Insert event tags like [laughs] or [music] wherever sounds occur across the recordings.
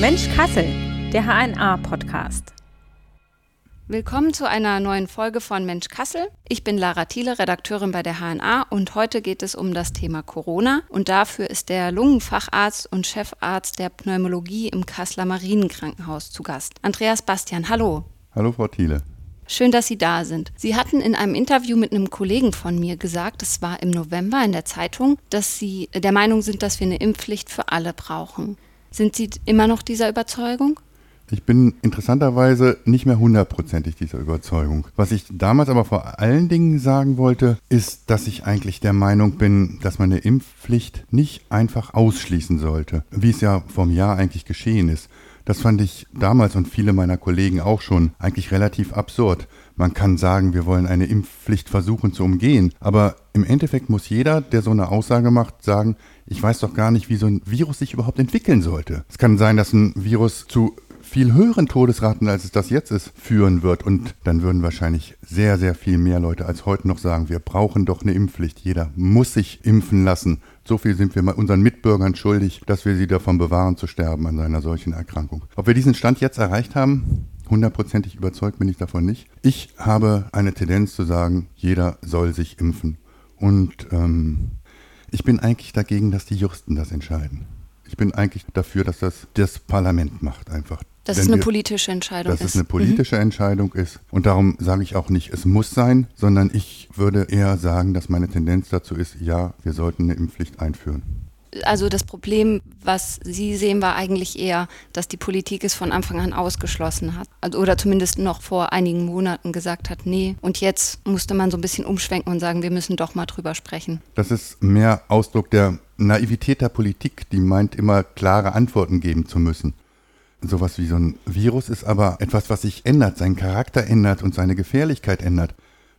Mensch Kassel, der HNA-Podcast. Willkommen zu einer neuen Folge von Mensch Kassel. Ich bin Lara Thiele, Redakteurin bei der HNA und heute geht es um das Thema Corona und dafür ist der Lungenfacharzt und Chefarzt der Pneumologie im Kasseler Marienkrankenhaus zu Gast. Andreas Bastian, hallo. Hallo Frau Thiele. Schön, dass Sie da sind. Sie hatten in einem Interview mit einem Kollegen von mir gesagt, es war im November in der Zeitung, dass Sie der Meinung sind, dass wir eine Impfpflicht für alle brauchen. Sind Sie immer noch dieser Überzeugung? Ich bin interessanterweise nicht mehr hundertprozentig dieser Überzeugung. Was ich damals aber vor allen Dingen sagen wollte, ist, dass ich eigentlich der Meinung bin, dass man eine Impfpflicht nicht einfach ausschließen sollte, wie es ja vom Jahr eigentlich geschehen ist. Das fand ich damals und viele meiner Kollegen auch schon eigentlich relativ absurd. Man kann sagen, wir wollen eine Impfpflicht versuchen zu umgehen, aber im Endeffekt muss jeder, der so eine Aussage macht, sagen, ich weiß doch gar nicht, wie so ein Virus sich überhaupt entwickeln sollte. Es kann sein, dass ein Virus zu viel höheren Todesraten, als es das jetzt ist, führen wird. Und dann würden wahrscheinlich sehr, sehr viel mehr Leute als heute noch sagen, wir brauchen doch eine Impfpflicht. Jeder muss sich impfen lassen. So viel sind wir unseren Mitbürgern schuldig, dass wir sie davon bewahren zu sterben an einer solchen Erkrankung. Ob wir diesen Stand jetzt erreicht haben, hundertprozentig überzeugt bin ich davon nicht. Ich habe eine Tendenz zu sagen, jeder soll sich impfen. Und ähm, ich bin eigentlich dagegen, dass die Juristen das entscheiden. Ich bin eigentlich dafür, dass das das Parlament macht einfach. Dass es eine wir, politische Entscheidung dass ist. Dass es eine politische mhm. Entscheidung ist. Und darum sage ich auch nicht, es muss sein, sondern ich würde eher sagen, dass meine Tendenz dazu ist, ja, wir sollten eine Impfpflicht einführen. Also das Problem, was Sie sehen, war eigentlich eher, dass die Politik es von Anfang an ausgeschlossen hat. Also, oder zumindest noch vor einigen Monaten gesagt hat, nee. Und jetzt musste man so ein bisschen umschwenken und sagen, wir müssen doch mal drüber sprechen. Das ist mehr Ausdruck der Naivität der Politik, die meint, immer klare Antworten geben zu müssen sowas wie so ein Virus ist aber etwas, was sich ändert, seinen Charakter ändert und seine Gefährlichkeit ändert.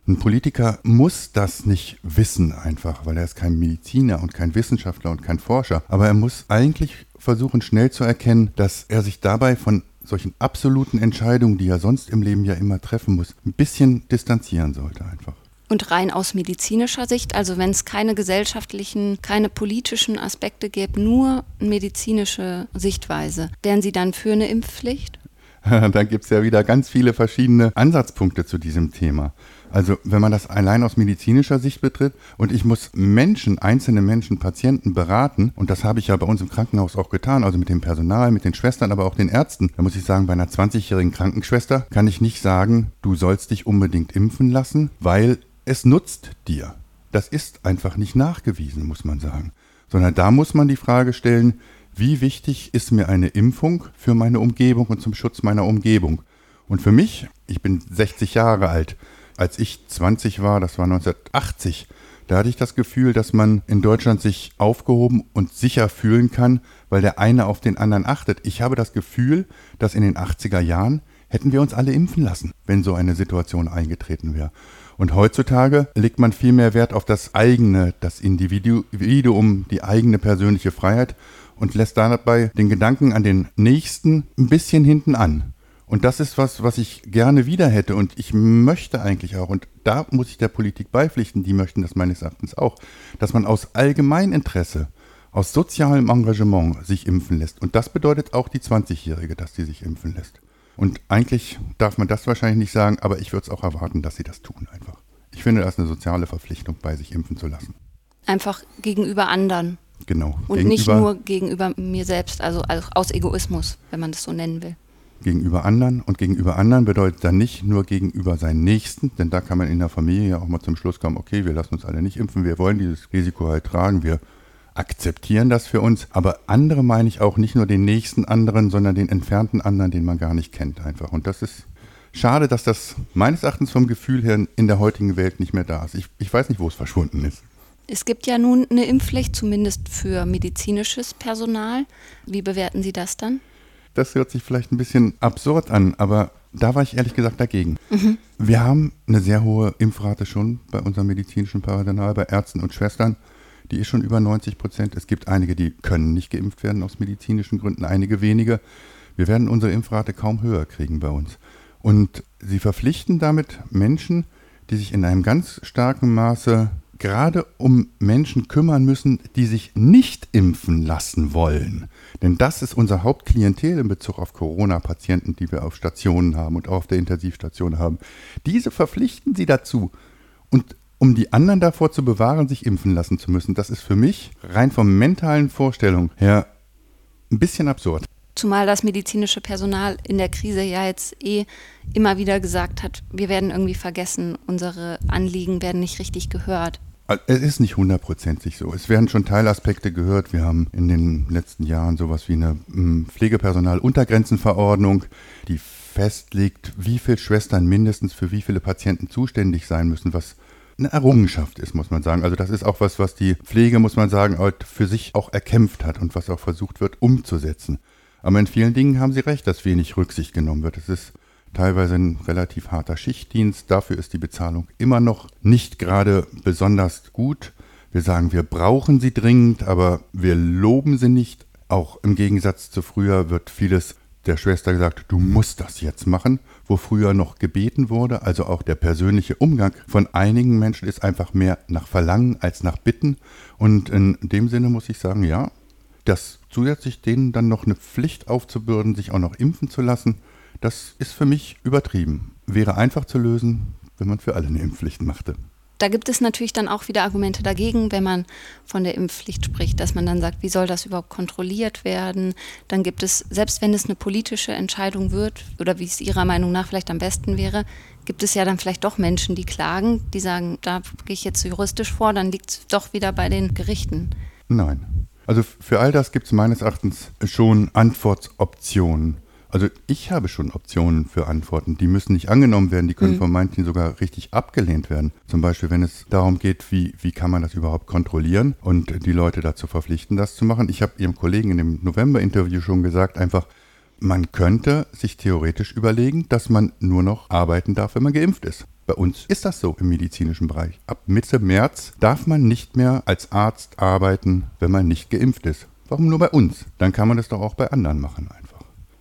Ein Politiker muss das nicht wissen einfach, weil er ist kein Mediziner und kein Wissenschaftler und kein Forscher. Aber er muss eigentlich versuchen, schnell zu erkennen, dass er sich dabei von solchen absoluten Entscheidungen, die er sonst im Leben ja immer treffen muss, ein bisschen distanzieren sollte einfach. Und rein aus medizinischer Sicht, also wenn es keine gesellschaftlichen, keine politischen Aspekte gäbe, nur medizinische Sichtweise, wären Sie dann für eine Impfpflicht? [laughs] da gibt es ja wieder ganz viele verschiedene Ansatzpunkte zu diesem Thema. Also wenn man das allein aus medizinischer Sicht betritt und ich muss Menschen, einzelne Menschen, Patienten beraten, und das habe ich ja bei uns im Krankenhaus auch getan, also mit dem Personal, mit den Schwestern, aber auch den Ärzten, da muss ich sagen, bei einer 20-jährigen Krankenschwester kann ich nicht sagen, du sollst dich unbedingt impfen lassen, weil es nutzt dir. Das ist einfach nicht nachgewiesen, muss man sagen. Sondern da muss man die Frage stellen, wie wichtig ist mir eine Impfung für meine Umgebung und zum Schutz meiner Umgebung? Und für mich, ich bin 60 Jahre alt, als ich 20 war, das war 1980, da hatte ich das Gefühl, dass man in Deutschland sich aufgehoben und sicher fühlen kann, weil der eine auf den anderen achtet. Ich habe das Gefühl, dass in den 80er Jahren hätten wir uns alle impfen lassen, wenn so eine Situation eingetreten wäre. Und heutzutage legt man viel mehr Wert auf das eigene, das Individuum, die eigene persönliche Freiheit und lässt dabei den Gedanken an den Nächsten ein bisschen hinten an. Und das ist was, was ich gerne wieder hätte und ich möchte eigentlich auch, und da muss ich der Politik beipflichten, die möchten das meines Erachtens auch, dass man aus Allgemeininteresse, aus sozialem Engagement sich impfen lässt. Und das bedeutet auch die 20-Jährige, dass sie sich impfen lässt. Und eigentlich darf man das wahrscheinlich nicht sagen, aber ich würde es auch erwarten, dass sie das tun einfach. Ich finde, das eine soziale Verpflichtung, bei sich impfen zu lassen. Einfach gegenüber anderen. Genau. Und gegenüber, nicht nur gegenüber mir selbst, also aus Egoismus, wenn man das so nennen will. Gegenüber anderen. Und gegenüber anderen bedeutet dann nicht nur gegenüber seinen Nächsten, denn da kann man in der Familie ja auch mal zum Schluss kommen, okay, wir lassen uns alle nicht impfen, wir wollen dieses Risiko halt tragen, wir akzeptieren das für uns. Aber andere meine ich auch nicht nur den nächsten anderen, sondern den entfernten anderen, den man gar nicht kennt einfach. Und das ist schade, dass das meines Erachtens vom Gefühl her in der heutigen Welt nicht mehr da ist. Ich, ich weiß nicht, wo es verschwunden ist. Es gibt ja nun eine Impfpflicht, zumindest für medizinisches Personal. Wie bewerten Sie das dann? Das hört sich vielleicht ein bisschen absurd an, aber da war ich ehrlich gesagt dagegen. Mhm. Wir haben eine sehr hohe Impfrate schon bei unserem medizinischen Personal, bei Ärzten und Schwestern die ist schon über 90 Prozent. Es gibt einige, die können nicht geimpft werden aus medizinischen Gründen, einige wenige. Wir werden unsere Impfrate kaum höher kriegen bei uns. Und sie verpflichten damit Menschen, die sich in einem ganz starken Maße gerade um Menschen kümmern müssen, die sich nicht impfen lassen wollen. Denn das ist unser Hauptklientel in Bezug auf Corona-Patienten, die wir auf Stationen haben und auch auf der Intensivstation haben. Diese verpflichten sie dazu. Und um die anderen davor zu bewahren, sich impfen lassen zu müssen, das ist für mich rein vom mentalen Vorstellung her ein bisschen absurd. Zumal das medizinische Personal in der Krise ja jetzt eh immer wieder gesagt hat, wir werden irgendwie vergessen, unsere Anliegen werden nicht richtig gehört. Es ist nicht hundertprozentig so. Es werden schon Teilaspekte gehört. Wir haben in den letzten Jahren sowas wie eine hm, Pflegepersonaluntergrenzenverordnung, die festlegt, wie viele Schwestern mindestens für wie viele Patienten zuständig sein müssen, was eine Errungenschaft ist, muss man sagen. Also das ist auch was, was die Pflege, muss man sagen, für sich auch erkämpft hat und was auch versucht wird umzusetzen. Aber in vielen Dingen haben Sie recht, dass wenig Rücksicht genommen wird. Es ist teilweise ein relativ harter Schichtdienst. Dafür ist die Bezahlung immer noch nicht gerade besonders gut. Wir sagen, wir brauchen sie dringend, aber wir loben sie nicht. Auch im Gegensatz zu früher wird vieles der Schwester gesagt, du musst das jetzt machen, wo früher noch gebeten wurde. Also auch der persönliche Umgang von einigen Menschen ist einfach mehr nach Verlangen als nach Bitten. Und in dem Sinne muss ich sagen, ja, das zusätzlich denen dann noch eine Pflicht aufzubürden, sich auch noch impfen zu lassen, das ist für mich übertrieben. Wäre einfach zu lösen, wenn man für alle eine Impfpflicht machte. Da gibt es natürlich dann auch wieder Argumente dagegen, wenn man von der Impfpflicht spricht, dass man dann sagt, wie soll das überhaupt kontrolliert werden? Dann gibt es, selbst wenn es eine politische Entscheidung wird oder wie es Ihrer Meinung nach vielleicht am besten wäre, gibt es ja dann vielleicht doch Menschen, die klagen, die sagen, da gehe ich jetzt juristisch vor, dann liegt es doch wieder bei den Gerichten. Nein. Also für all das gibt es meines Erachtens schon Antwortoptionen. Also ich habe schon Optionen für Antworten. Die müssen nicht angenommen werden, die können mhm. von manchen sogar richtig abgelehnt werden. Zum Beispiel, wenn es darum geht, wie, wie kann man das überhaupt kontrollieren und die Leute dazu verpflichten, das zu machen. Ich habe Ihrem Kollegen in dem November-Interview schon gesagt, einfach, man könnte sich theoretisch überlegen, dass man nur noch arbeiten darf, wenn man geimpft ist. Bei uns ist das so im medizinischen Bereich. Ab Mitte März darf man nicht mehr als Arzt arbeiten, wenn man nicht geimpft ist. Warum nur bei uns? Dann kann man das doch auch bei anderen machen einfach.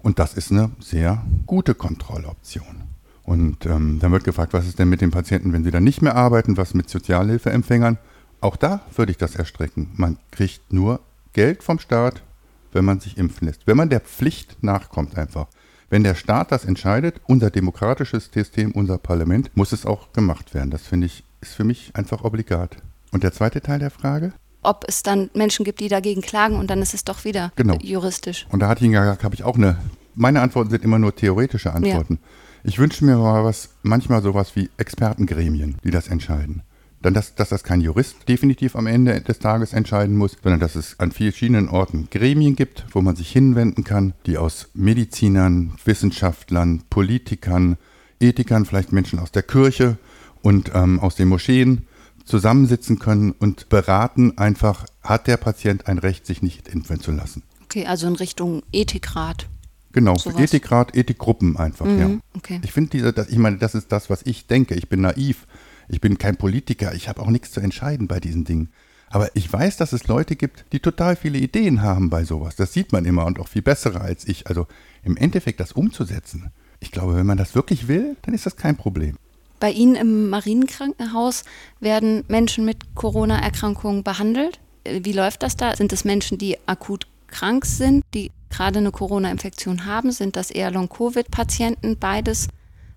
Und das ist eine sehr gute Kontrolloption. Und ähm, dann wird gefragt, was ist denn mit den Patienten, wenn sie dann nicht mehr arbeiten, was mit Sozialhilfeempfängern? Auch da würde ich das erstrecken. Man kriegt nur Geld vom Staat, wenn man sich impfen lässt. Wenn man der Pflicht nachkommt einfach. Wenn der Staat das entscheidet, unser demokratisches System, unser Parlament, muss es auch gemacht werden. Das finde ich, ist für mich einfach obligat. Und der zweite Teil der Frage? Ob es dann Menschen gibt, die dagegen klagen und dann ist es doch wieder genau. juristisch. Und da hatte ich gesagt, habe ich auch eine. Meine Antworten sind immer nur theoretische Antworten. Ja. Ich wünsche mir mal was, manchmal sowas wie Expertengremien, die das entscheiden dann dass, dass das kein Jurist definitiv am Ende des Tages entscheiden muss, sondern dass es an verschiedenen Orten Gremien gibt, wo man sich hinwenden kann, die aus Medizinern, Wissenschaftlern, Politikern, Ethikern, vielleicht Menschen aus der Kirche und ähm, aus den Moscheen zusammensitzen können und beraten einfach, hat der Patient ein Recht, sich nicht impfen zu lassen. Okay, also in Richtung Ethikrat. Genau, sowas. Ethikrat, Ethikgruppen einfach, mhm, ja. Okay. Ich finde diese, ich meine, das ist das, was ich denke. Ich bin naiv. Ich bin kein Politiker, ich habe auch nichts zu entscheiden bei diesen Dingen. Aber ich weiß, dass es Leute gibt, die total viele Ideen haben bei sowas. Das sieht man immer und auch viel bessere als ich. Also im Endeffekt das umzusetzen. Ich glaube, wenn man das wirklich will, dann ist das kein Problem. Bei Ihnen im Marienkrankenhaus werden Menschen mit Corona-Erkrankungen behandelt. Wie läuft das da? Sind es Menschen, die akut krank sind, die gerade eine Corona-Infektion haben? Sind das eher Long-Covid-Patienten? Beides?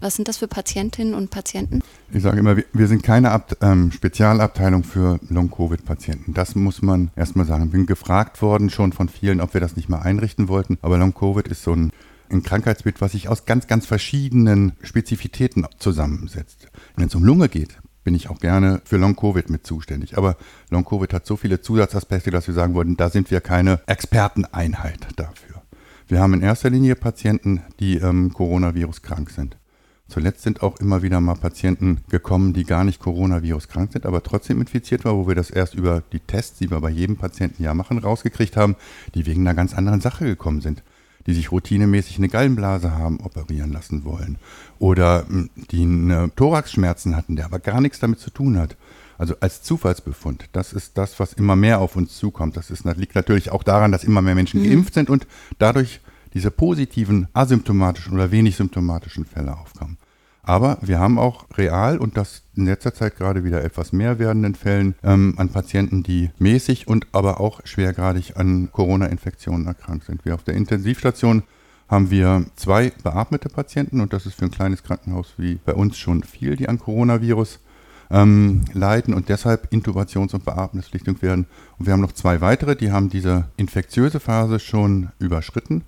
Was sind das für Patientinnen und Patienten? Ich sage immer, wir sind keine Ab ähm, Spezialabteilung für Long-Covid-Patienten. Das muss man erstmal sagen. Ich bin gefragt worden schon von vielen, ob wir das nicht mal einrichten wollten. Aber Long-Covid ist so ein, ein Krankheitsbild, was sich aus ganz, ganz verschiedenen Spezifitäten zusammensetzt. Wenn es um Lunge geht, bin ich auch gerne für Long-Covid mit zuständig. Aber Long-Covid hat so viele Zusatzaspekte, dass wir sagen würden, da sind wir keine Experteneinheit dafür. Wir haben in erster Linie Patienten, die ähm, Coronavirus krank sind. Zuletzt sind auch immer wieder mal Patienten gekommen, die gar nicht Coronavirus krank sind, aber trotzdem infiziert waren, wo wir das erst über die Tests, die wir bei jedem Patienten ja machen, rausgekriegt haben, die wegen einer ganz anderen Sache gekommen sind. Die sich routinemäßig eine Gallenblase haben operieren lassen wollen. Oder hm, die eine Thoraxschmerzen hatten, der aber gar nichts damit zu tun hat. Also als Zufallsbefund. Das ist das, was immer mehr auf uns zukommt. Das, ist, das liegt natürlich auch daran, dass immer mehr Menschen mhm. geimpft sind und dadurch diese positiven, asymptomatischen oder wenig symptomatischen Fälle aufkommen. Aber wir haben auch real und das in letzter Zeit gerade wieder etwas mehr werdenden Fällen ähm, an Patienten, die mäßig und aber auch schwergradig an Corona-Infektionen erkrankt sind. Wir auf der Intensivstation haben wir zwei beatmete Patienten und das ist für ein kleines Krankenhaus wie bei uns schon viel, die an Coronavirus ähm, leiden und deshalb Intubations- und Beatmungspflichtig werden. Und wir haben noch zwei weitere, die haben diese infektiöse Phase schon überschritten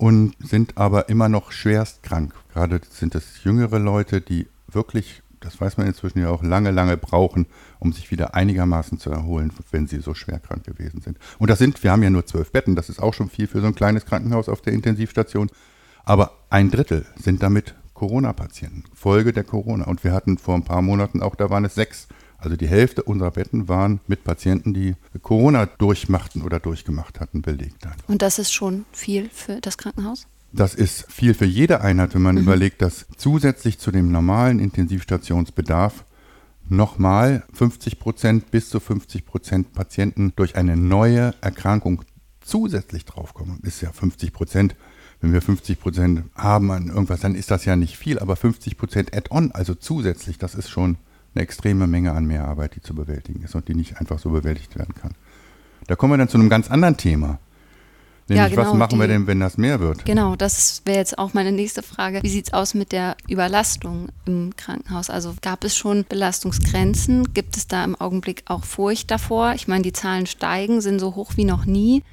und sind aber immer noch schwerst krank. Gerade sind es jüngere Leute, die wirklich, das weiß man inzwischen ja auch, lange, lange brauchen, um sich wieder einigermaßen zu erholen, wenn sie so schwer krank gewesen sind. Und das sind, wir haben ja nur zwölf Betten, das ist auch schon viel für so ein kleines Krankenhaus auf der Intensivstation. Aber ein Drittel sind damit Corona-Patienten, Folge der Corona. Und wir hatten vor ein paar Monaten auch, da waren es sechs. Also die Hälfte unserer Betten waren mit Patienten, die Corona durchmachten oder durchgemacht hatten, belegt. Und das ist schon viel für das Krankenhaus? Das ist viel für jede Einheit, wenn man mhm. überlegt, dass zusätzlich zu dem normalen Intensivstationsbedarf nochmal 50 Prozent bis zu 50 Prozent Patienten durch eine neue Erkrankung zusätzlich draufkommen. Ist ja 50 Prozent wenn wir 50 Prozent haben an irgendwas, dann ist das ja nicht viel, aber 50 Prozent add-on, also zusätzlich, das ist schon eine extreme Menge an Mehrarbeit, die zu bewältigen ist und die nicht einfach so bewältigt werden kann. Da kommen wir dann zu einem ganz anderen Thema. Nämlich, ja, genau, was machen die, wir denn, wenn das mehr wird? Genau, das wäre jetzt auch meine nächste Frage. Wie sieht es aus mit der Überlastung im Krankenhaus? Also gab es schon Belastungsgrenzen? Gibt es da im Augenblick auch Furcht davor? Ich meine, die Zahlen steigen, sind so hoch wie noch nie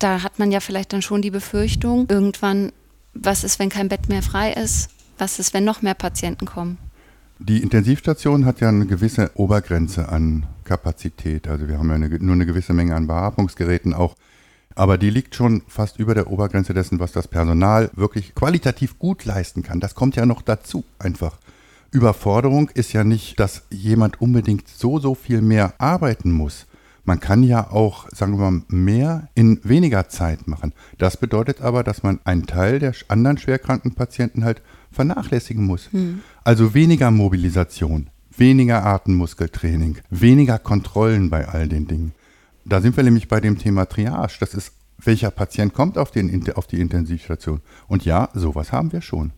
da hat man ja vielleicht dann schon die Befürchtung, irgendwann, was ist, wenn kein Bett mehr frei ist? Was ist, wenn noch mehr Patienten kommen? Die Intensivstation hat ja eine gewisse Obergrenze an Kapazität. Also wir haben ja eine, nur eine gewisse Menge an Beatmungsgeräten auch. Aber die liegt schon fast über der Obergrenze dessen, was das Personal wirklich qualitativ gut leisten kann. Das kommt ja noch dazu einfach. Überforderung ist ja nicht, dass jemand unbedingt so, so viel mehr arbeiten muss. Man kann ja auch, sagen wir mal, mehr in weniger Zeit machen. Das bedeutet aber, dass man einen Teil der anderen schwerkranken Patienten halt vernachlässigen muss. Hm. Also weniger Mobilisation, weniger Atemmuskeltraining, weniger Kontrollen bei all den Dingen. Da sind wir nämlich bei dem Thema Triage. Das ist, welcher Patient kommt auf, den, auf die Intensivstation? Und ja, sowas haben wir schon.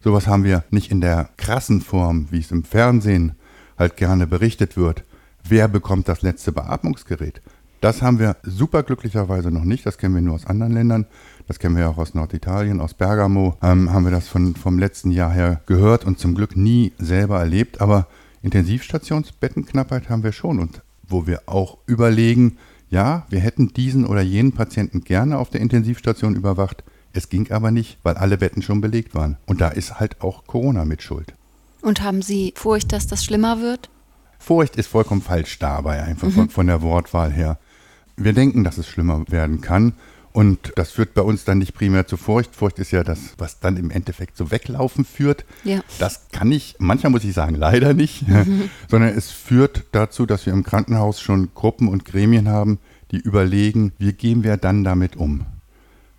Sowas haben wir nicht in der krassen Form, wie es im Fernsehen halt gerne berichtet wird wer bekommt das letzte Beatmungsgerät. Das haben wir superglücklicherweise noch nicht. Das kennen wir nur aus anderen Ländern. Das kennen wir auch aus Norditalien, aus Bergamo. Ähm, haben wir das von, vom letzten Jahr her gehört und zum Glück nie selber erlebt. Aber Intensivstationsbettenknappheit haben wir schon. Und wo wir auch überlegen, ja, wir hätten diesen oder jenen Patienten gerne auf der Intensivstation überwacht. Es ging aber nicht, weil alle Betten schon belegt waren. Und da ist halt auch Corona mit Schuld. Und haben Sie Furcht, dass das schlimmer wird? Furcht ist vollkommen falsch dabei, einfach mhm. von, von der Wortwahl her. Wir denken, dass es schlimmer werden kann. Und das führt bei uns dann nicht primär zu Furcht. Furcht ist ja das, was dann im Endeffekt so weglaufen führt. Ja. Das kann ich, manchmal muss ich sagen, leider nicht, mhm. [laughs] sondern es führt dazu, dass wir im Krankenhaus schon Gruppen und Gremien haben, die überlegen, wie gehen wir dann damit um?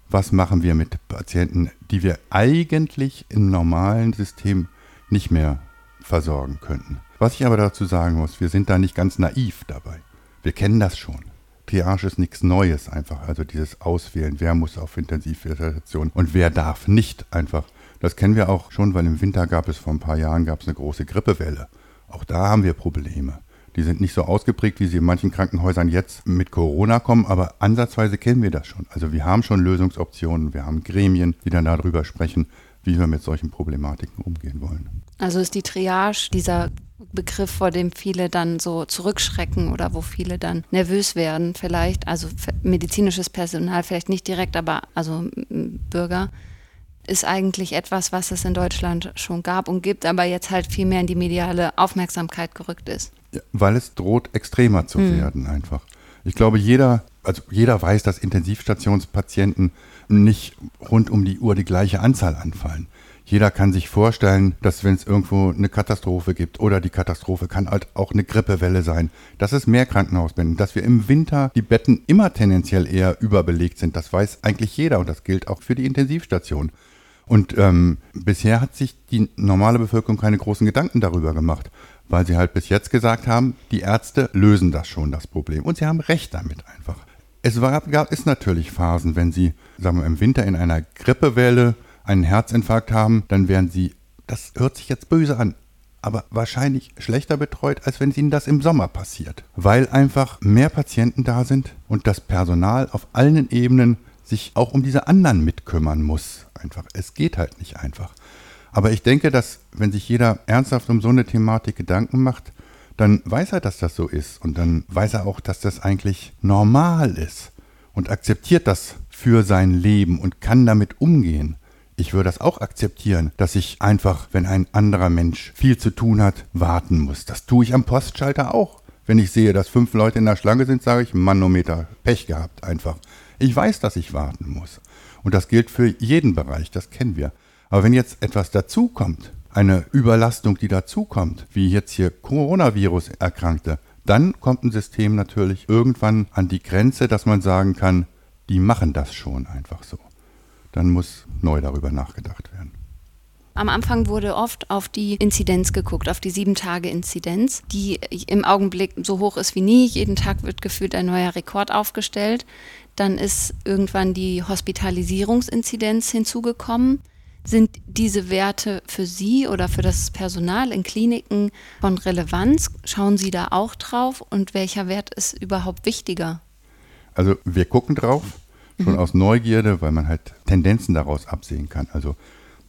Was machen wir mit Patienten, die wir eigentlich im normalen System nicht mehr versorgen könnten? Was ich aber dazu sagen muss, wir sind da nicht ganz naiv dabei. Wir kennen das schon. Triage ist nichts Neues einfach. Also dieses Auswählen, wer muss auf Intensivvegetation und wer darf nicht einfach. Das kennen wir auch schon, weil im Winter gab es vor ein paar Jahren gab es eine große Grippewelle. Auch da haben wir Probleme. Die sind nicht so ausgeprägt, wie sie in manchen Krankenhäusern jetzt mit Corona kommen, aber ansatzweise kennen wir das schon. Also wir haben schon Lösungsoptionen, wir haben Gremien, die dann darüber sprechen, wie wir mit solchen Problematiken umgehen wollen. Also ist die Triage dieser Begriff, vor dem viele dann so zurückschrecken oder wo viele dann nervös werden, vielleicht, also medizinisches Personal vielleicht nicht direkt, aber also Bürger, ist eigentlich etwas, was es in Deutschland schon gab und gibt, aber jetzt halt viel mehr in die mediale Aufmerksamkeit gerückt ist. Ja, weil es droht, extremer zu hm. werden einfach. Ich glaube, jeder, also jeder weiß, dass Intensivstationspatienten nicht rund um die Uhr die gleiche Anzahl anfallen. Jeder kann sich vorstellen, dass wenn es irgendwo eine Katastrophe gibt oder die Katastrophe kann halt auch eine Grippewelle sein, dass es mehr Krankenhausbetten, dass wir im Winter die Betten immer tendenziell eher überbelegt sind. Das weiß eigentlich jeder und das gilt auch für die Intensivstation. Und ähm, bisher hat sich die normale Bevölkerung keine großen Gedanken darüber gemacht, weil sie halt bis jetzt gesagt haben, die Ärzte lösen das schon, das Problem. Und sie haben recht damit einfach. Es war, gab es natürlich Phasen, wenn sie, sagen wir, im Winter in einer Grippewelle einen Herzinfarkt haben, dann werden sie das hört sich jetzt böse an, aber wahrscheinlich schlechter betreut, als wenn ihnen das im Sommer passiert. Weil einfach mehr Patienten da sind und das Personal auf allen Ebenen sich auch um diese anderen mitkümmern muss. Einfach. Es geht halt nicht einfach. Aber ich denke, dass wenn sich jeder ernsthaft um so eine Thematik Gedanken macht, dann weiß er, dass das so ist. Und dann weiß er auch, dass das eigentlich normal ist. Und akzeptiert das für sein Leben und kann damit umgehen. Ich würde das auch akzeptieren, dass ich einfach, wenn ein anderer Mensch viel zu tun hat, warten muss. Das tue ich am Postschalter auch. Wenn ich sehe, dass fünf Leute in der Schlange sind, sage ich, Manometer, Pech gehabt einfach. Ich weiß, dass ich warten muss. Und das gilt für jeden Bereich, das kennen wir. Aber wenn jetzt etwas dazukommt, eine Überlastung, die dazukommt, wie jetzt hier Coronavirus erkrankte, dann kommt ein System natürlich irgendwann an die Grenze, dass man sagen kann, die machen das schon einfach so. Dann muss neu darüber nachgedacht werden. Am Anfang wurde oft auf die Inzidenz geguckt, auf die sieben Tage Inzidenz, die im Augenblick so hoch ist wie nie. Jeden Tag wird gefühlt ein neuer Rekord aufgestellt. Dann ist irgendwann die Hospitalisierungsinzidenz hinzugekommen. Sind diese Werte für Sie oder für das Personal in Kliniken von Relevanz? Schauen Sie da auch drauf? Und welcher Wert ist überhaupt wichtiger? Also wir gucken drauf, schon mhm. aus Neugierde, weil man halt Tendenzen daraus absehen kann. Also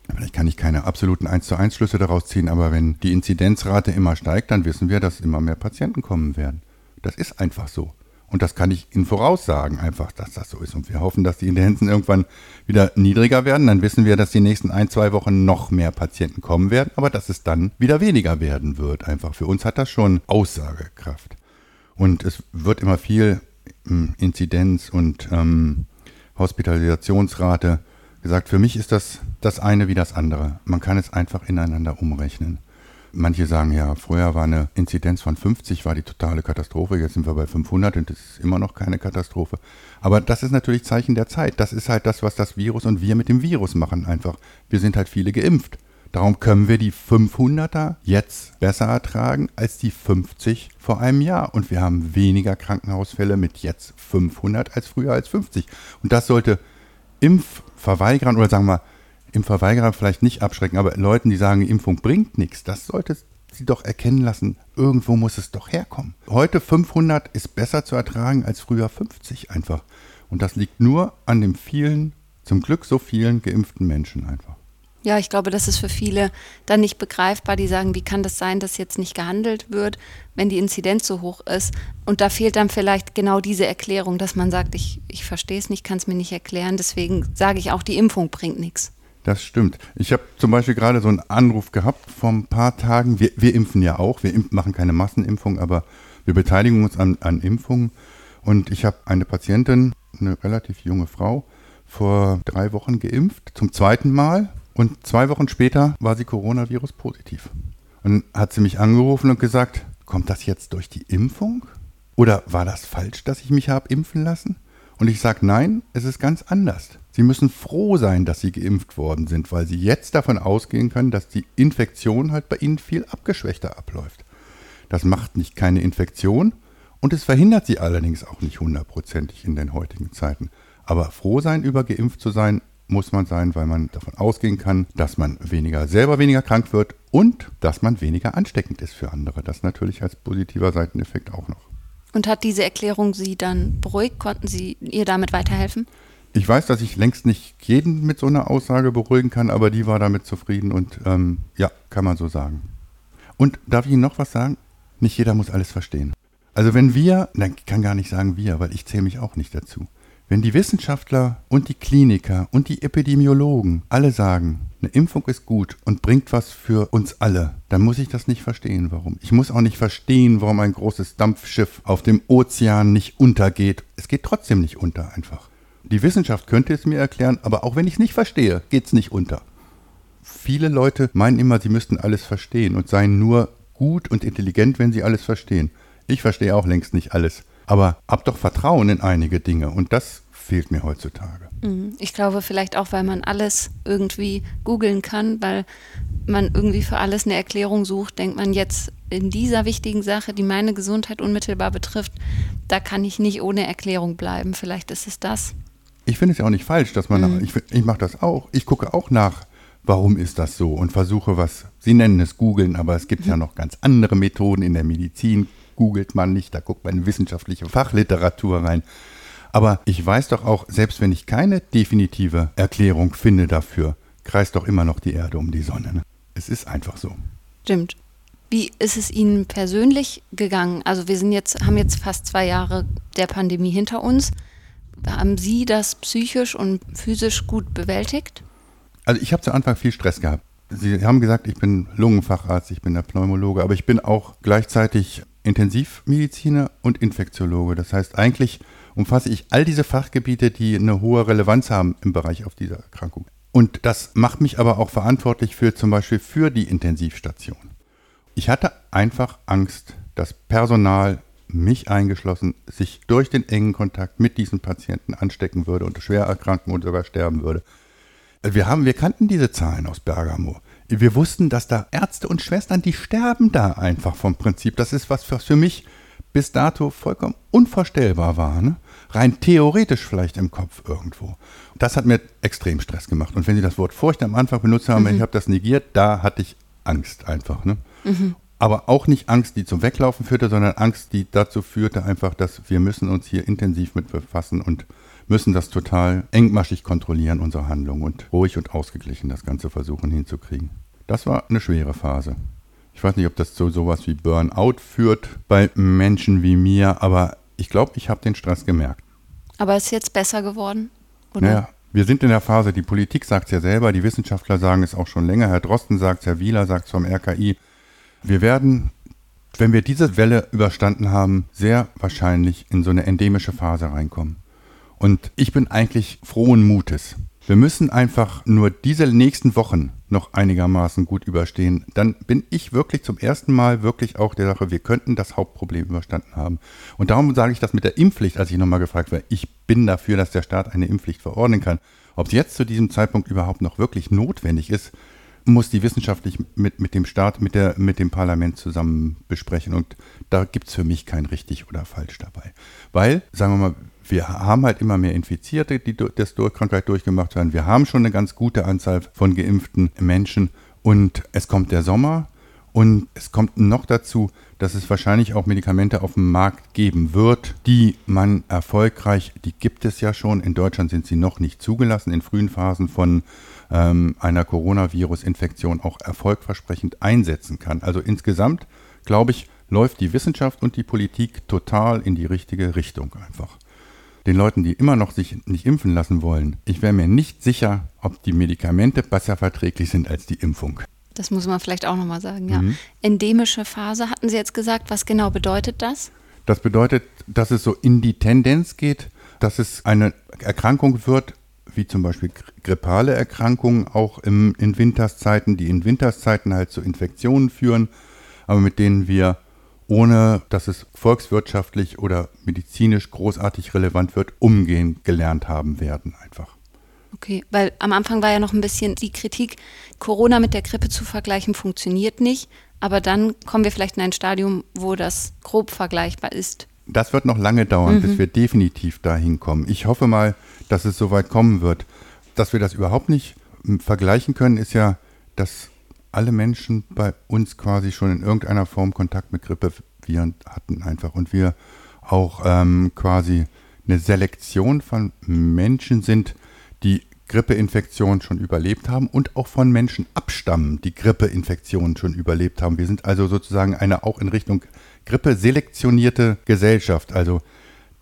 Vielleicht kann ich keine absoluten 1 zu 1 Schlüsse daraus ziehen, aber wenn die Inzidenzrate immer steigt, dann wissen wir, dass immer mehr Patienten kommen werden. Das ist einfach so. Und das kann ich Ihnen voraussagen, einfach, dass das so ist. Und wir hoffen, dass die Inzidenzen irgendwann wieder niedriger werden. Dann wissen wir, dass die nächsten ein, zwei Wochen noch mehr Patienten kommen werden, aber dass es dann wieder weniger werden wird. Einfach für uns hat das schon Aussagekraft. Und es wird immer viel hm, Inzidenz und ähm, Hospitalisationsrate gesagt. Für mich ist das das eine wie das andere. Man kann es einfach ineinander umrechnen. Manche sagen ja, früher war eine Inzidenz von 50, war die totale Katastrophe, jetzt sind wir bei 500 und das ist immer noch keine Katastrophe. Aber das ist natürlich Zeichen der Zeit. Das ist halt das, was das Virus und wir mit dem Virus machen einfach. Wir sind halt viele geimpft. Darum können wir die 500er jetzt besser ertragen als die 50 vor einem Jahr. Und wir haben weniger Krankenhausfälle mit jetzt 500 als früher als 50. Und das sollte Impfverweigerern oder sagen wir mal Impfverweigerer vielleicht nicht abschrecken, aber Leuten, die sagen, Impfung bringt nichts, das sollte sie doch erkennen lassen, irgendwo muss es doch herkommen. Heute 500 ist besser zu ertragen als früher 50 einfach. Und das liegt nur an dem vielen, zum Glück so vielen geimpften Menschen einfach. Ja, ich glaube, das ist für viele dann nicht begreifbar, die sagen, wie kann das sein, dass jetzt nicht gehandelt wird, wenn die Inzidenz so hoch ist. Und da fehlt dann vielleicht genau diese Erklärung, dass man sagt, ich, ich verstehe es nicht, kann es mir nicht erklären, deswegen sage ich auch, die Impfung bringt nichts. Das stimmt. Ich habe zum Beispiel gerade so einen Anruf gehabt vor ein paar Tagen. Wir, wir impfen ja auch. Wir impf, machen keine Massenimpfung, aber wir beteiligen uns an, an Impfungen. Und ich habe eine Patientin, eine relativ junge Frau, vor drei Wochen geimpft, zum zweiten Mal. Und zwei Wochen später war sie Coronavirus positiv. Und hat sie mich angerufen und gesagt, kommt das jetzt durch die Impfung? Oder war das falsch, dass ich mich habe impfen lassen? Und ich sage, nein, es ist ganz anders. Sie müssen froh sein, dass Sie geimpft worden sind, weil Sie jetzt davon ausgehen können, dass die Infektion halt bei Ihnen viel abgeschwächter abläuft. Das macht nicht keine Infektion und es verhindert sie allerdings auch nicht hundertprozentig in den heutigen Zeiten. Aber froh sein, über geimpft zu sein, muss man sein, weil man davon ausgehen kann, dass man weniger selber weniger krank wird und dass man weniger ansteckend ist für andere. Das natürlich als positiver Seiteneffekt auch noch. Und hat diese Erklärung Sie dann beruhigt? Konnten Sie ihr damit weiterhelfen? Ich weiß, dass ich längst nicht jeden mit so einer Aussage beruhigen kann, aber die war damit zufrieden und ähm, ja, kann man so sagen. Und darf ich Ihnen noch was sagen? Nicht jeder muss alles verstehen. Also wenn wir, nein, ich kann gar nicht sagen wir, weil ich zähle mich auch nicht dazu. Wenn die Wissenschaftler und die Kliniker und die Epidemiologen alle sagen, eine Impfung ist gut und bringt was für uns alle, dann muss ich das nicht verstehen, warum. Ich muss auch nicht verstehen, warum ein großes Dampfschiff auf dem Ozean nicht untergeht. Es geht trotzdem nicht unter einfach. Die Wissenschaft könnte es mir erklären, aber auch wenn ich es nicht verstehe, geht es nicht unter. Viele Leute meinen immer, sie müssten alles verstehen und seien nur gut und intelligent, wenn sie alles verstehen. Ich verstehe auch längst nicht alles. Aber hab doch Vertrauen in einige Dinge und das fehlt mir heutzutage. Mhm. Ich glaube vielleicht auch, weil man alles irgendwie googeln kann, weil man irgendwie für alles eine Erklärung sucht, denkt man jetzt in dieser wichtigen Sache, die meine Gesundheit unmittelbar betrifft, da kann ich nicht ohne Erklärung bleiben. Vielleicht ist es das ich finde es ja auch nicht falsch, dass man, mhm. nach, ich, ich mache das auch, ich gucke auch nach, warum ist das so und versuche was, Sie nennen es googeln, aber es gibt ja [laughs] noch ganz andere Methoden in der Medizin. Googelt man nicht, da guckt man in wissenschaftliche Fachliteratur rein. Aber ich weiß doch auch, selbst wenn ich keine definitive Erklärung finde dafür, kreist doch immer noch die Erde um die Sonne. Ne? Es ist einfach so. Stimmt. Wie ist es Ihnen persönlich gegangen? Also wir sind jetzt, haben jetzt fast zwei Jahre der Pandemie hinter uns. Haben Sie das psychisch und physisch gut bewältigt? Also ich habe zu Anfang viel Stress gehabt. Sie haben gesagt, ich bin Lungenfacharzt, ich bin der Pneumologe, aber ich bin auch gleichzeitig Intensivmediziner und Infektiologe. Das heißt, eigentlich umfasse ich all diese Fachgebiete, die eine hohe Relevanz haben im Bereich auf dieser Erkrankung. Und das macht mich aber auch verantwortlich für zum Beispiel für die Intensivstation. Ich hatte einfach Angst, dass Personal, mich eingeschlossen, sich durch den engen Kontakt mit diesen Patienten anstecken würde und schwer erkranken und sogar sterben würde. Wir, haben, wir kannten diese Zahlen aus Bergamo. Wir wussten, dass da Ärzte und Schwestern, die sterben da einfach vom Prinzip. Das ist was, was für mich bis dato vollkommen unvorstellbar war. Ne? Rein theoretisch vielleicht im Kopf irgendwo. Das hat mir extrem Stress gemacht. Und wenn Sie das Wort Furcht am Anfang benutzt haben, mhm. ich habe das negiert, da hatte ich Angst einfach. Ne? Mhm. Aber auch nicht Angst, die zum Weglaufen führte, sondern Angst, die dazu führte einfach, dass wir müssen uns hier intensiv mit befassen und müssen das total engmaschig kontrollieren, unsere Handlung und ruhig und ausgeglichen das Ganze versuchen hinzukriegen. Das war eine schwere Phase. Ich weiß nicht, ob das zu sowas wie Burnout führt bei Menschen wie mir, aber ich glaube, ich habe den Stress gemerkt. Aber ist jetzt besser geworden? Oder? Naja, wir sind in der Phase, die Politik sagt es ja selber, die Wissenschaftler sagen es auch schon länger, Herr Drosten sagt es, Herr Wieler sagt es vom RKI. Wir werden, wenn wir diese Welle überstanden haben, sehr wahrscheinlich in so eine endemische Phase reinkommen. Und ich bin eigentlich frohen Mutes. Wir müssen einfach nur diese nächsten Wochen noch einigermaßen gut überstehen. Dann bin ich wirklich zum ersten Mal wirklich auch der Sache, wir könnten das Hauptproblem überstanden haben. Und darum sage ich das mit der Impfpflicht, als ich nochmal gefragt war. Ich bin dafür, dass der Staat eine Impfpflicht verordnen kann. Ob es jetzt zu diesem Zeitpunkt überhaupt noch wirklich notwendig ist, muss die wissenschaftlich mit, mit dem Staat, mit, der, mit dem Parlament zusammen besprechen. Und da gibt es für mich kein richtig oder falsch dabei. Weil, sagen wir mal, wir haben halt immer mehr Infizierte, die das Krankheit durchgemacht haben. Wir haben schon eine ganz gute Anzahl von geimpften Menschen. Und es kommt der Sommer. Und es kommt noch dazu, dass es wahrscheinlich auch Medikamente auf dem Markt geben wird, die man erfolgreich, die gibt es ja schon, in Deutschland sind sie noch nicht zugelassen, in frühen Phasen von ähm, einer Coronavirus-Infektion auch erfolgversprechend einsetzen kann. Also insgesamt, glaube ich, läuft die Wissenschaft und die Politik total in die richtige Richtung einfach den Leuten, die immer noch sich nicht impfen lassen wollen, ich wäre mir nicht sicher, ob die Medikamente besser verträglich sind als die Impfung. Das muss man vielleicht auch nochmal sagen, ja. Mhm. Endemische Phase, hatten Sie jetzt gesagt, was genau bedeutet das? Das bedeutet, dass es so in die Tendenz geht, dass es eine Erkrankung wird, wie zum Beispiel grippale Erkrankungen, auch im, in Winterszeiten, die in Winterszeiten halt zu Infektionen führen, aber mit denen wir ohne dass es volkswirtschaftlich oder medizinisch großartig relevant wird, umgehen gelernt haben werden einfach. Okay, weil am Anfang war ja noch ein bisschen die Kritik, Corona mit der Grippe zu vergleichen funktioniert nicht, aber dann kommen wir vielleicht in ein Stadium, wo das grob vergleichbar ist. Das wird noch lange dauern, mhm. bis wir definitiv dahin kommen. Ich hoffe mal, dass es soweit kommen wird. Dass wir das überhaupt nicht hm, vergleichen können, ist ja, dass alle Menschen bei uns quasi schon in irgendeiner Form Kontakt mit Grippeviren hatten einfach und wir auch ähm, quasi eine Selektion von Menschen sind, die Grippeinfektionen schon überlebt haben und auch von Menschen abstammen, die Grippeinfektionen schon überlebt haben. Wir sind also sozusagen eine auch in Richtung Grippe selektionierte Gesellschaft. Also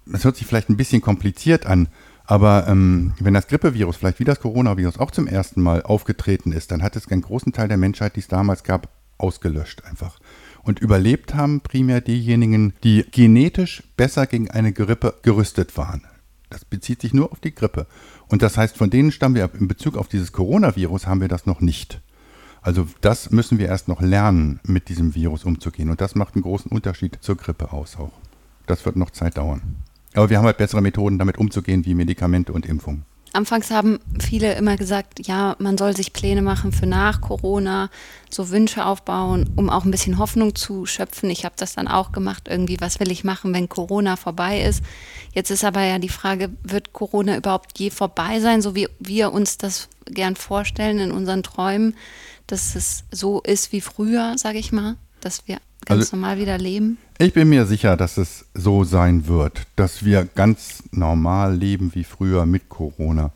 das hört sich vielleicht ein bisschen kompliziert an, aber ähm, wenn das Grippevirus, vielleicht wie das Coronavirus, auch zum ersten Mal aufgetreten ist, dann hat es einen großen Teil der Menschheit, die es damals gab, ausgelöscht einfach. Und überlebt haben primär diejenigen, die genetisch besser gegen eine Grippe gerüstet waren. Das bezieht sich nur auf die Grippe. Und das heißt, von denen stammen wir ab. In Bezug auf dieses Coronavirus haben wir das noch nicht. Also das müssen wir erst noch lernen, mit diesem Virus umzugehen. Und das macht einen großen Unterschied zur Grippe aus auch. Das wird noch Zeit dauern. Aber wir haben halt bessere Methoden, damit umzugehen, wie Medikamente und Impfungen. Anfangs haben viele immer gesagt, ja, man soll sich Pläne machen für nach Corona, so Wünsche aufbauen, um auch ein bisschen Hoffnung zu schöpfen. Ich habe das dann auch gemacht, irgendwie, was will ich machen, wenn Corona vorbei ist. Jetzt ist aber ja die Frage, wird Corona überhaupt je vorbei sein, so wie wir uns das gern vorstellen in unseren Träumen, dass es so ist wie früher, sage ich mal, dass wir ganz also, normal wieder leben? Ich bin mir sicher, dass es so sein wird, dass wir ganz normal leben wie früher mit Corona.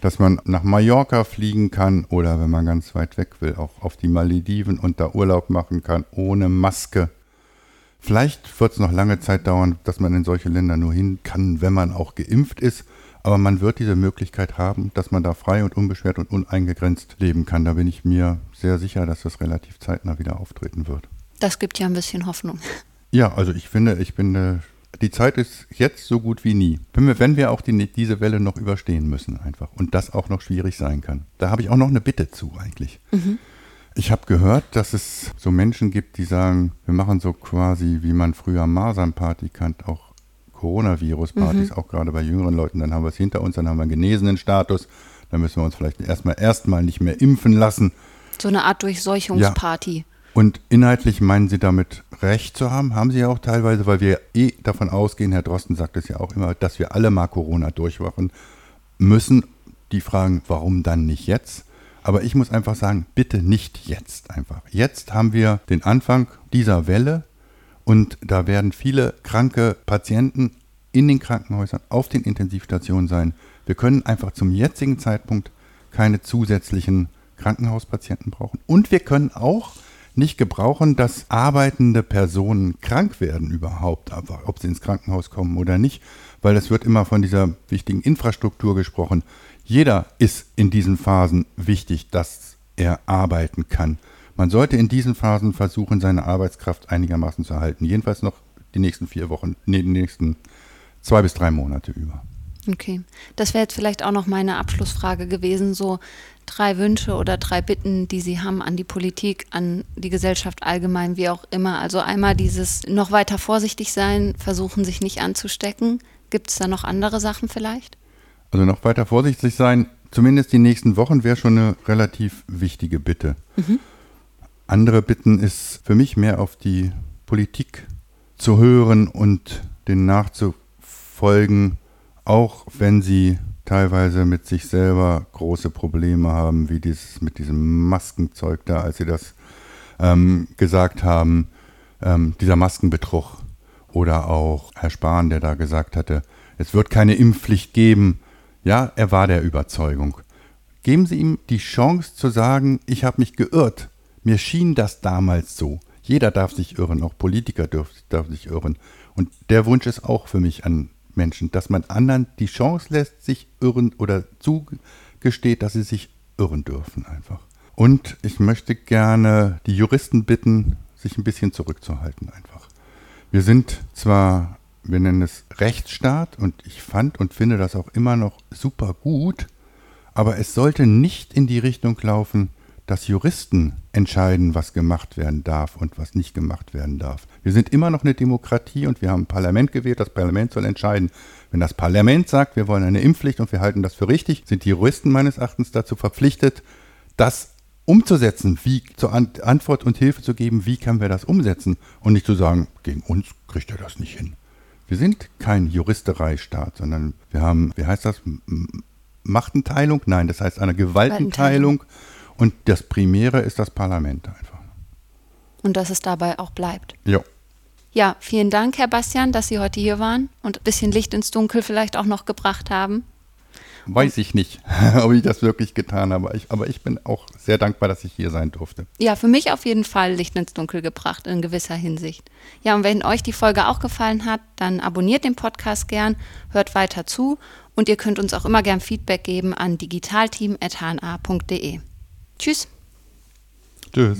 Dass man nach Mallorca fliegen kann oder wenn man ganz weit weg will, auch auf die Malediven und da Urlaub machen kann ohne Maske. Vielleicht wird es noch lange Zeit dauern, dass man in solche Länder nur hin kann, wenn man auch geimpft ist. Aber man wird diese Möglichkeit haben, dass man da frei und unbeschwert und uneingegrenzt leben kann. Da bin ich mir sehr sicher, dass das relativ zeitnah wieder auftreten wird. Das gibt ja ein bisschen Hoffnung. Ja, also ich finde, ich bin, die Zeit ist jetzt so gut wie nie. Wenn wir, wenn wir auch die, diese Welle noch überstehen müssen einfach und das auch noch schwierig sein kann. Da habe ich auch noch eine Bitte zu eigentlich. Mhm. Ich habe gehört, dass es so Menschen gibt, die sagen, wir machen so quasi, wie man früher Masernparty kannte, auch Coronavirus-Partys, mhm. auch gerade bei jüngeren Leuten. Dann haben wir es hinter uns, dann haben wir einen genesenen Status. Dann müssen wir uns vielleicht erstmal erstmal nicht mehr impfen lassen. So eine Art Durchseuchungsparty. Ja. Und inhaltlich meinen Sie damit recht zu haben? Haben Sie ja auch teilweise, weil wir eh davon ausgehen, Herr Drosten sagt es ja auch immer, dass wir alle mal Corona durchwachen müssen. Die fragen, warum dann nicht jetzt? Aber ich muss einfach sagen, bitte nicht jetzt einfach. Jetzt haben wir den Anfang dieser Welle und da werden viele kranke Patienten in den Krankenhäusern, auf den Intensivstationen sein. Wir können einfach zum jetzigen Zeitpunkt keine zusätzlichen Krankenhauspatienten brauchen. Und wir können auch nicht gebrauchen, dass arbeitende Personen krank werden überhaupt, ob sie ins Krankenhaus kommen oder nicht, weil es wird immer von dieser wichtigen Infrastruktur gesprochen. Jeder ist in diesen Phasen wichtig, dass er arbeiten kann. Man sollte in diesen Phasen versuchen, seine Arbeitskraft einigermaßen zu erhalten. Jedenfalls noch die nächsten vier Wochen, nee, die nächsten zwei bis drei Monate über. Okay, das wäre jetzt vielleicht auch noch meine Abschlussfrage gewesen, so drei Wünsche oder drei Bitten, die Sie haben an die Politik, an die Gesellschaft allgemein, wie auch immer. Also einmal dieses noch weiter vorsichtig sein, versuchen sich nicht anzustecken. Gibt es da noch andere Sachen vielleicht? Also noch weiter vorsichtig sein, zumindest die nächsten Wochen wäre schon eine relativ wichtige Bitte. Mhm. Andere Bitten ist für mich mehr auf die Politik zu hören und den nachzufolgen, auch wenn sie teilweise mit sich selber große Probleme haben, wie dieses mit diesem Maskenzeug da, als sie das ähm, gesagt haben, ähm, dieser Maskenbetrug. Oder auch Herr Spahn, der da gesagt hatte, es wird keine Impfpflicht geben. Ja, er war der Überzeugung. Geben Sie ihm die Chance zu sagen, ich habe mich geirrt. Mir schien das damals so. Jeder darf sich irren, auch Politiker darf, darf sich irren. Und der Wunsch ist auch für mich an Menschen, dass man anderen die Chance lässt, sich irren oder zugesteht, dass sie sich irren dürfen einfach. Und ich möchte gerne die Juristen bitten, sich ein bisschen zurückzuhalten einfach. Wir sind zwar, wir nennen es Rechtsstaat und ich fand und finde das auch immer noch super gut, aber es sollte nicht in die Richtung laufen, dass Juristen entscheiden, was gemacht werden darf und was nicht gemacht werden darf. Wir sind immer noch eine Demokratie und wir haben ein Parlament gewählt. Das Parlament soll entscheiden. Wenn das Parlament sagt, wir wollen eine Impfpflicht und wir halten das für richtig, sind die Juristen meines Erachtens dazu verpflichtet, das umzusetzen, wie zur Antwort und Hilfe zu geben, wie können wir das umsetzen und nicht zu sagen, gegen uns kriegt er das nicht hin. Wir sind kein Juristereistaat, sondern wir haben, wie heißt das, Machtenteilung? Nein, das heißt eine Gewaltenteilung. Und das Primäre ist das Parlament einfach. Und dass es dabei auch bleibt. Ja. Ja, vielen Dank, Herr Bastian, dass Sie heute hier waren und ein bisschen Licht ins Dunkel vielleicht auch noch gebracht haben. Weiß ich nicht, [laughs] ob ich das wirklich getan habe. Ich, aber ich bin auch sehr dankbar, dass ich hier sein durfte. Ja, für mich auf jeden Fall Licht ins Dunkel gebracht in gewisser Hinsicht. Ja, und wenn euch die Folge auch gefallen hat, dann abonniert den Podcast gern, hört weiter zu und ihr könnt uns auch immer gern Feedback geben an digitalteam.hna.de. Tschüss. Tschüss.